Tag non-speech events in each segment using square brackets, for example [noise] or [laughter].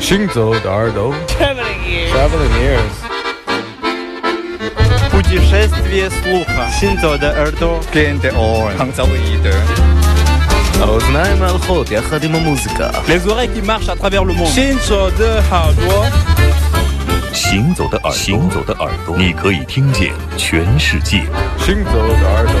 行走的耳朵 Traveling ears. Traveling ears Путешествие слуха. Синзо де Эрдо. Клиенты Ор. Хангзаоиде. האוזניים ההלכות יחד עם המוזיקה Les oreilles qui marchent à travers le monde. 行走的耳朵，行走的耳朵，行走的耳朵，你可以听见全世界。 行走的耳朵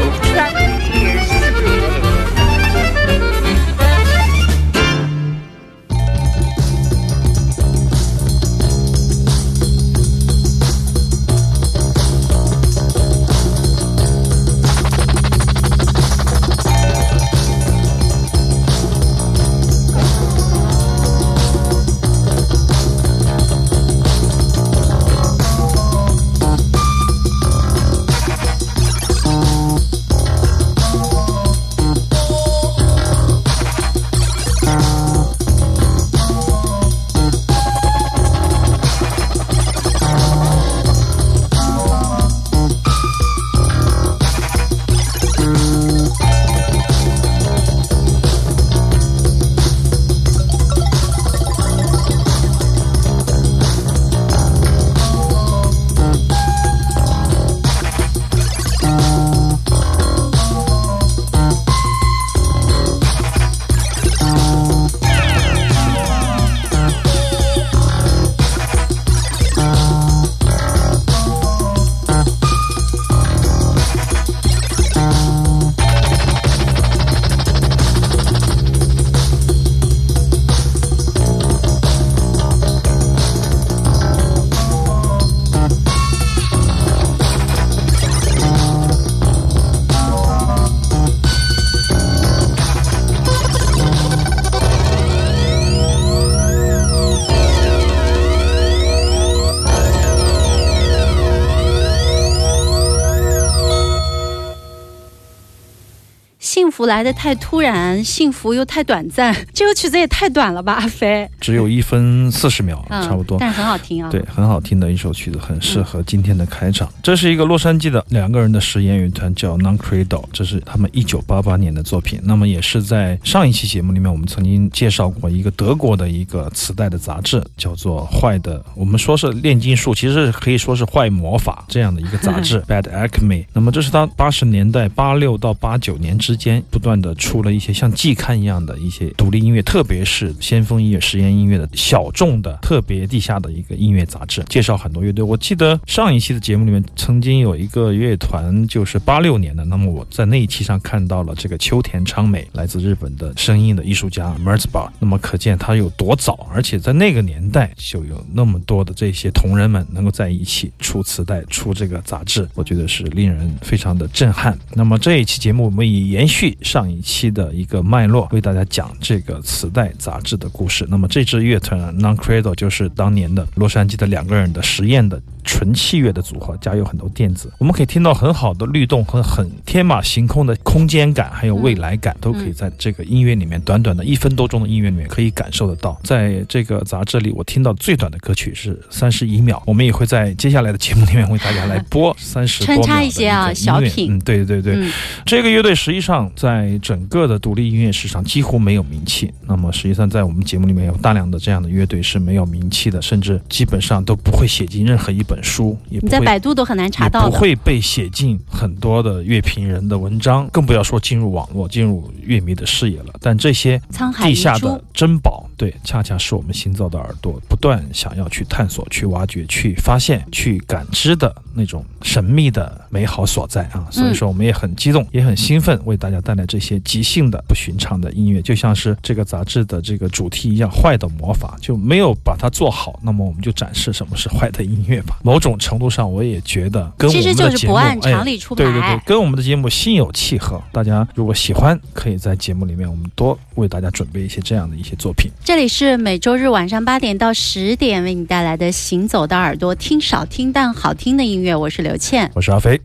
来的太突然，幸福又太短暂。[laughs] 这首曲子也太短了吧，阿飞？只有一分四十秒，差不多。但是很好听啊，对，很好听的一首曲子，很适合今天的开场。这是一个洛杉矶的两个人的实验乐团，叫 n o n c r e d o 这是他们一九八八年的作品。那么也是在上一期节目里面，我们曾经介绍过一个德国的一个磁带的杂志，叫做《坏的》，我们说是炼金术，其实可以说是坏魔法这样的一个杂志，《Bad Alchemy》。那么这是他八十年代八六到八九年之间。不断的出了一些像季刊一样的一些独立音乐，特别是先锋音乐、实验音乐的小众的、特别地下的一个音乐杂志，介绍很多乐队。我记得上一期的节目里面曾经有一个乐团，就是八六年的。那么我在那一期上看到了这个秋田昌美来自日本的声音的艺术家 m e r z b a 那么可见他有多早，而且在那个年代就有那么多的这些同仁们能够在一起出磁带、出这个杂志，我觉得是令人非常的震撼。那么这一期节目我们以延续。上一期的一个脉络，为大家讲这个磁带杂志的故事。那么这支乐团 n o n c r e d o l e 就是当年的洛杉矶的两个人的实验的。纯器乐的组合加有很多电子，我们可以听到很好的律动和很天马行空的空间感，还有未来感，都可以在这个音乐里面短短的一分多钟的音乐里面可以感受得到。在这个杂志里，我听到最短的歌曲是三十一秒。我们也会在接下来的节目里面为大家来播三十穿插一些啊小品。嗯，对对对，这个乐队实际上在整个的独立音乐市场几乎没有名气。那么实际上在我们节目里面有大量的这样的乐队是没有名气的，甚至基本上都不会写进任何一本。书，你在百度都很难查到，不会被写进很多的乐评人的文章，更不要说进入网络、进入乐迷的视野了。但这些地下的珍宝。对，恰恰是我们新造的耳朵，不断想要去探索、去挖掘、去发现、去感知的那种神秘的美好所在啊！所以说，我们也很激动，也很兴奋，为大家带来这些即兴的不寻常的音乐，就像是这个杂志的这个主题一样，坏的魔法就没有把它做好，那么我们就展示什么是坏的音乐吧。某种程度上，我也觉得跟我们的节目哎，对对对，跟我们的节目心有契合。大家如果喜欢，可以在节目里面，我们多为大家准备一些这样的一些作品。这里是每周日晚上八点到十点为你带来的《行走的耳朵》，听少听但好听的音乐。我是刘倩，我是阿飞。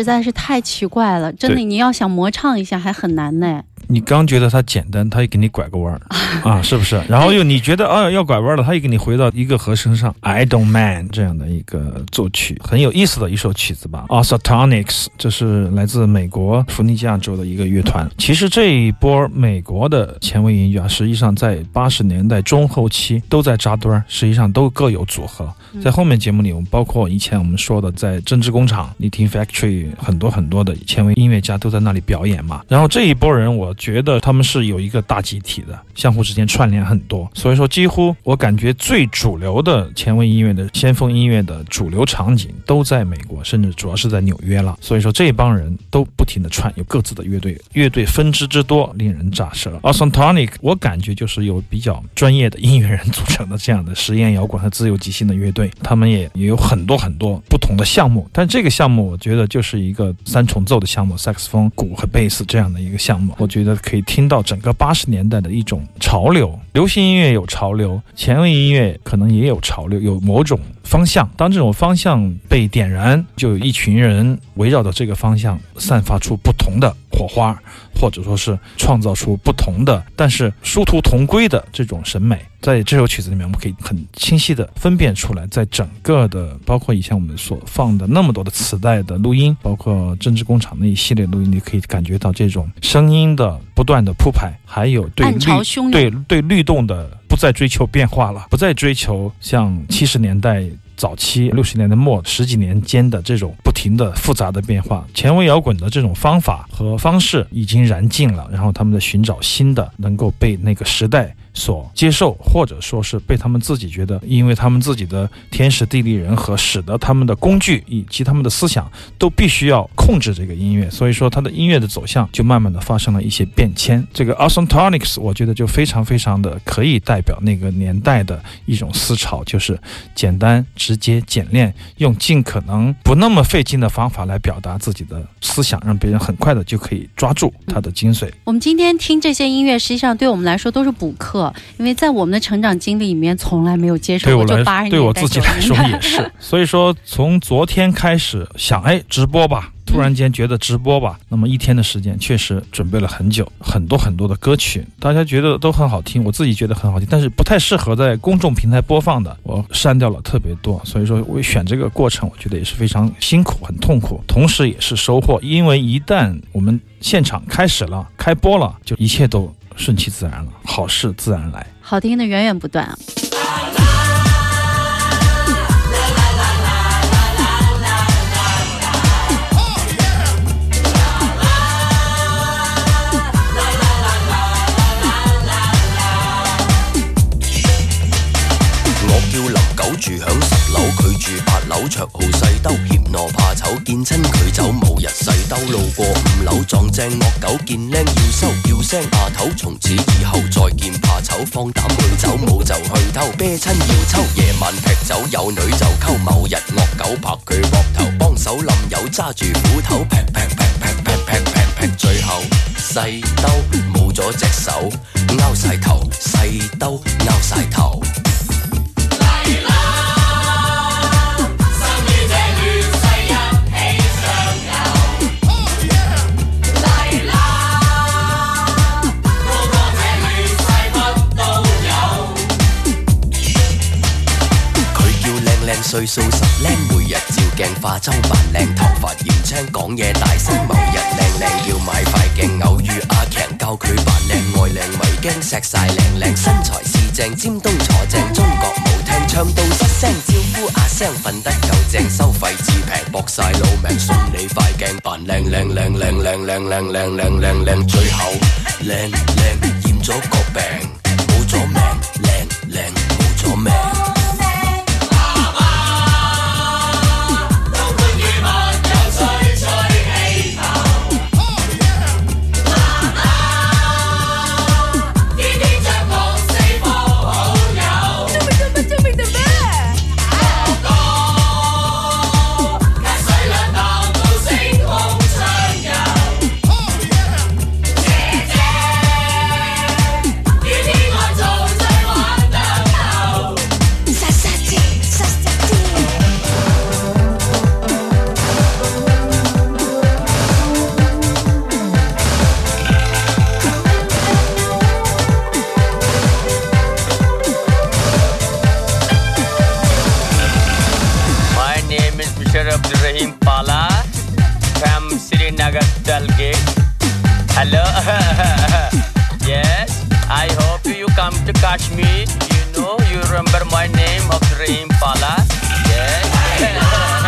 实在是太奇怪了，真的，你要想模唱一下还很难呢。你刚觉得它简单，它又给你拐个弯儿，[laughs] 啊，是不是？然后又你觉得啊要拐弯了，它又给你回到一个和声上。I don't mind 这样的一个作曲，很有意思的一首曲子吧。a s c t o n i c s 这是来自美国弗吉基亚州的一个乐团。其实这一波美国的前卫音乐啊，实际上在八十年代中后期都在扎堆儿，实际上都各有组合。在后面节目里，我们包括以前我们说的在针织工厂，你听 Factory 很多很多的前卫音乐家都在那里表演嘛。然后这一波人我。觉得他们是有一个大集体的，相互之间串联很多，所以说几乎我感觉最主流的前卫音乐的先锋音乐的主流场景都在美国，甚至主要是在纽约了。所以说这帮人都不停的串，有各自的乐队，乐队分支之多令人咋舌。Auston Tonic，我感觉就是有比较专业的音乐人组成的这样的实验摇滚和自由即兴的乐队，他们也也有很多很多不同的项目，但这个项目我觉得就是一个三重奏的项目，萨克斯风、鼓和贝斯这样的一个项目，我觉得。可以听到整个八十年代的一种潮流，流行音乐有潮流，前卫音乐可能也有潮流，有某种。方向，当这种方向被点燃，就有一群人围绕着这个方向，散发出不同的火花，或者说是创造出不同的，但是殊途同归的这种审美。在这首曲子里面，我们可以很清晰的分辨出来，在整个的，包括以前我们所放的那么多的磁带的录音，包括政治工厂那一系列录音，你可以感觉到这种声音的。不断的铺排，还有对律对对律动的不再追求变化了，不再追求像七十年代早期、六十年代末十几年间的这种不停的复杂的变化。前卫摇滚的这种方法和方式已经燃尽了，然后他们在寻找新的能够被那个时代。所接受，或者说是被他们自己觉得，因为他们自己的天时地利人和，使得他们的工具以及他们的思想都必须要控制这个音乐，所以说他的音乐的走向就慢慢的发生了一些变迁。这个 Auston Tonics 我觉得就非常非常的可以代表那个年代的一种思潮，就是简单、直接、简练，用尽可能不那么费劲的方法来表达自己的思想，让别人很快的就可以抓住它的精髓。我们今天听这些音乐，实际上对我们来说都是补课。因为在我们的成长经历里面，从来没有接触过。对我来说，对我自己来说也 [laughs] 是。所以说，从昨天开始想，哎，直播吧！突然间觉得直播吧。那么一天的时间，确实准备了很久，很多很多的歌曲，大家觉得都很好听，我自己觉得很好听，但是不太适合在公众平台播放的，我删掉了特别多。所以说，我选这个过程，我觉得也是非常辛苦、很痛苦，同时也是收获。因为一旦我们现场开始了、开播了，就一切都。顺其自然了，好事自然来，好听的源源不断。我叫林九，住响十楼，佢住八楼，绰号细兜，嫌我怕丑，见亲佢走。兜路过五楼撞正恶狗，见靓要收叫声阿头，从此以后再见怕丑，放胆去走冇就去偷，啤亲要抽，夜晚劈酒，有女就沟，某日恶狗拍佢膊头，帮手冧友揸住斧头劈劈劈劈劈劈劈劈，最后细兜冇咗只手，拗晒头细兜拗晒头。岁数十靓，每日照镜化妆扮靓，头发染青，讲嘢大声。某日靓靓要买块镜，偶遇阿强教佢扮靓，爱靓咪惊锡晒靓靓。身材是正，尖东坐正，中国舞厅唱到失声招呼，阿声瞓得够正，收费至平，搏晒老命送你块镜，扮靓靓靓靓靓靓靓靓靓，最后靓靓染咗个病。musical gig. Hello? [laughs] yes? I hope you come to Kashmir. You know, you remember my name of Dream Pala. Yes? [laughs]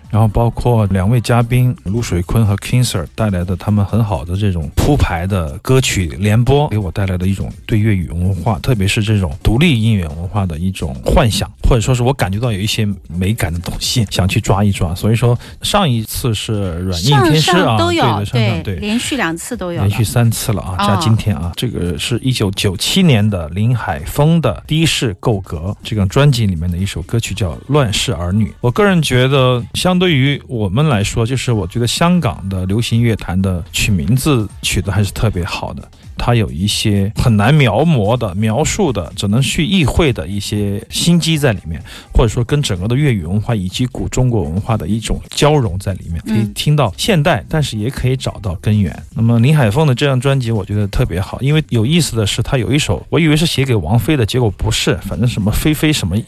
然后包括两位嘉宾卢水坤和 King Sir 带来的他们很好的这种铺排的歌曲联播，给我带来的一种对粤语文化，特别是这种独立音乐文化的一种幻想，或者说是我感觉到有一些美感的东西，想去抓一抓。所以说上一次是软硬天师啊，对对对，连续两次都有，连续三次了啊，加今天啊，这个是一九九七年的林海峰的《的士够格》这个专辑里面的一首歌曲叫《乱世儿女》。我个人觉得相。对于我们来说，就是我觉得香港的流行乐坛的取名字取的还是特别好的。它有一些很难描摹的、描述的，只能去意会的一些心机在里面，或者说跟整个的粤语文化以及古中国文化的一种交融在里面。可以听到现代，但是也可以找到根源。那么林海峰的这张专辑，我觉得特别好，因为有意思的是，他有一首我以为是写给王菲的，结果不是，反正什么菲菲什么，[laughs] 里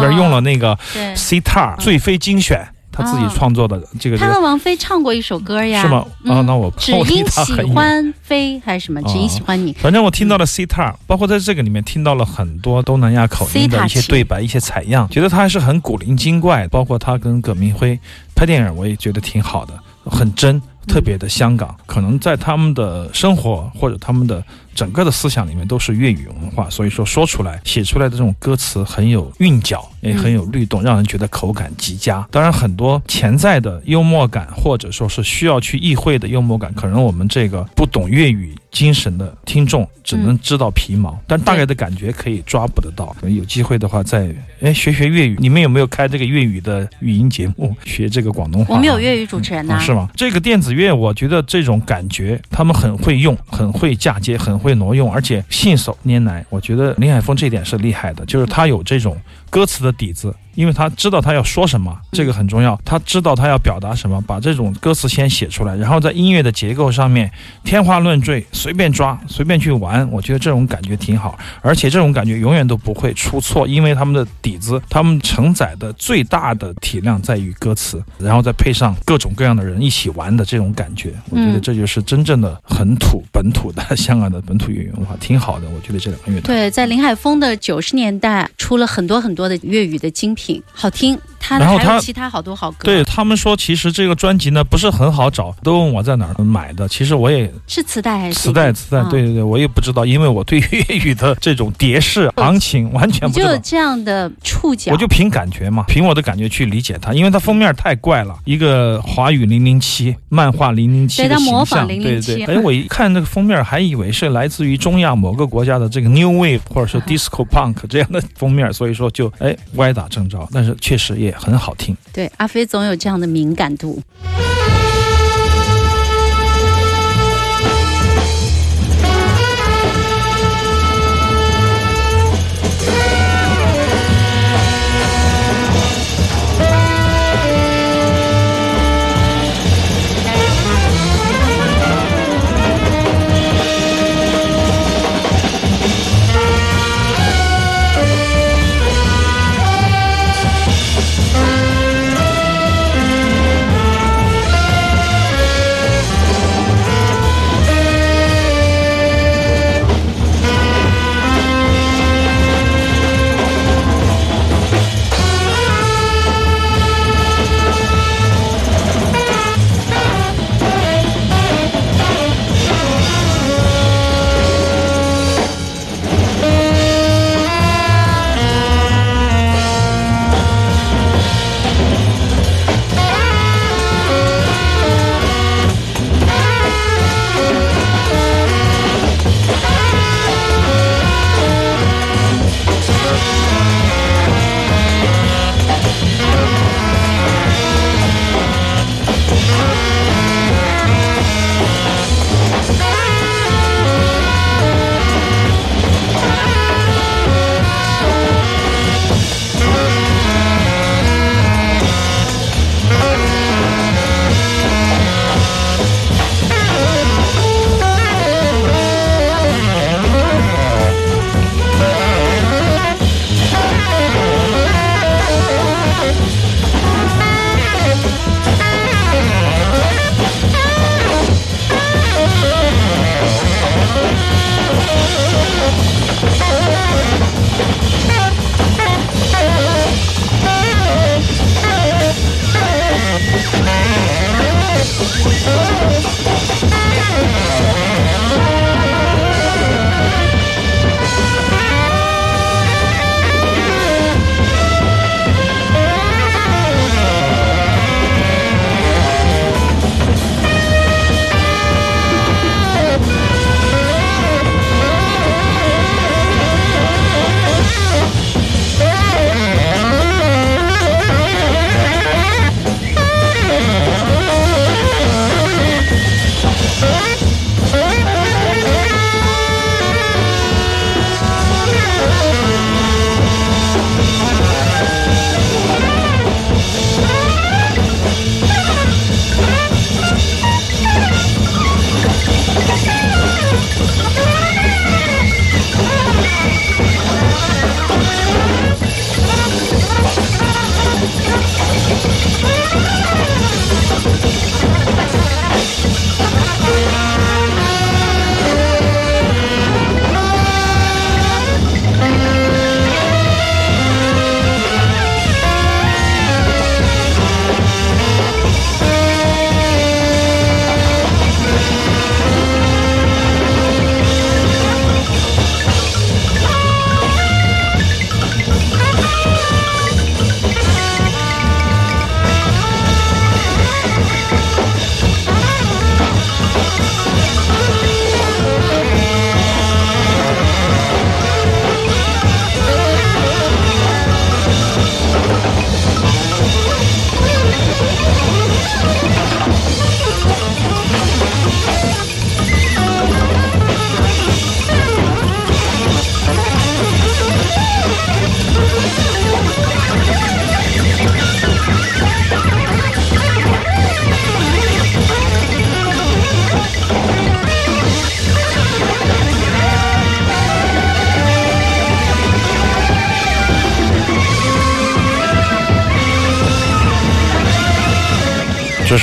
面用了那个 Citar《醉飞精选》。他自己创作的这个，他和王菲唱过一首歌呀，是吗？啊，那我 [laughs] 只因喜欢飞还是什么？只因喜欢你。反正我听到了 sitar，包括在这个里面听到了很多东南亚口音的一些对白、一些采样，觉得他还是很古灵精怪。包括他跟葛明辉拍电影，我也觉得挺好的，很真。特别的香港，可能在他们的生活或者他们的整个的思想里面都是粤语文化，所以说说出来写出来的这种歌词很有韵脚，也很有律动，让人觉得口感极佳。当然，很多潜在的幽默感或者说是需要去意会的幽默感，可能我们这个不懂粤语精神的听众只能知道皮毛，但大概的感觉可以抓捕得到。有机会的话，再哎学学粤语。你们有没有开这个粤语的语音节目？学这个广东话？我们有粤语主持人呢，是吗？这个电子。因为我觉得这种感觉，他们很会用，很会嫁接，很会挪用，而且信手拈来。我觉得林海峰这点是厉害的，就是他有这种。歌词的底子，因为他知道他要说什么，这个很重要。他知道他要表达什么，把这种歌词先写出来，然后在音乐的结构上面天花乱坠，随便抓，随便去玩。我觉得这种感觉挺好，而且这种感觉永远都不会出错，因为他们的底子，他们承载的最大的体量在于歌词，然后再配上各种各样的人一起玩的这种感觉。我觉得这就是真正的很土本土的香港的本土音乐文化，挺好的。我觉得这两个乐团对，在林海峰的九十年代出了很多很多。粤语的精品，好听。然后他其他好多好歌，对他们说，其实这个专辑呢不是很好找，都问我在哪儿买的。其实我也，是磁带还是？磁带，磁带，对对对，我也不知道，因为我对粤语的这种碟式行情完全不知道。就这样的触角，我就凭感觉嘛，凭我的感觉去理解它，因为它封面太怪了，一个华语零零七漫画零零七的形象，对对。哎，我一看那个封面，还以为是来自于中亚某个国家的这个 New Wave 或者是 Disco Punk 这样的封面，所以说就哎歪打正着，但是确实也。很好听，对阿飞总有这样的敏感度。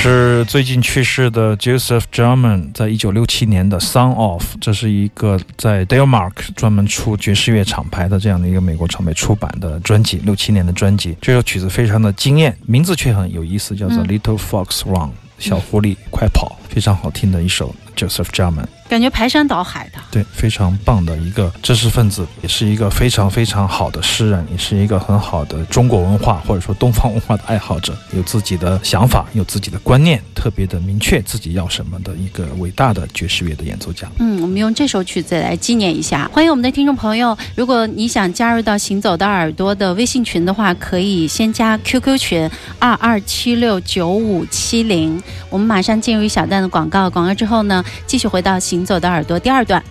是最近去世的 Joseph German，在一九六七年的《Son g of》，这是一个在 Delmark 专门出爵士乐厂牌的这样的一个美国厂牌出版的专辑，六七年的专辑。这首曲子非常的惊艳，名字却很有意思，叫做《Little Fox Run》，小狐狸快跑，非常好听的一首。Joseph German 感觉排山倒海的，对，非常棒的一个知识分子，也是一个非常非常好的诗人，也是一个很好的中国文化或者说东方文化的爱好者，有自己的想法，有自己的观念，特别的明确自己要什么的一个伟大的爵士乐的演奏家。嗯，我们用这首曲子来纪念一下。欢迎我们的听众朋友，如果你想加入到行走的耳朵的微信群的话，可以先加 QQ 群二二七六九五七零。我们马上进入一小段的广告，广告之后呢？继续回到《行走的耳朵》第二段。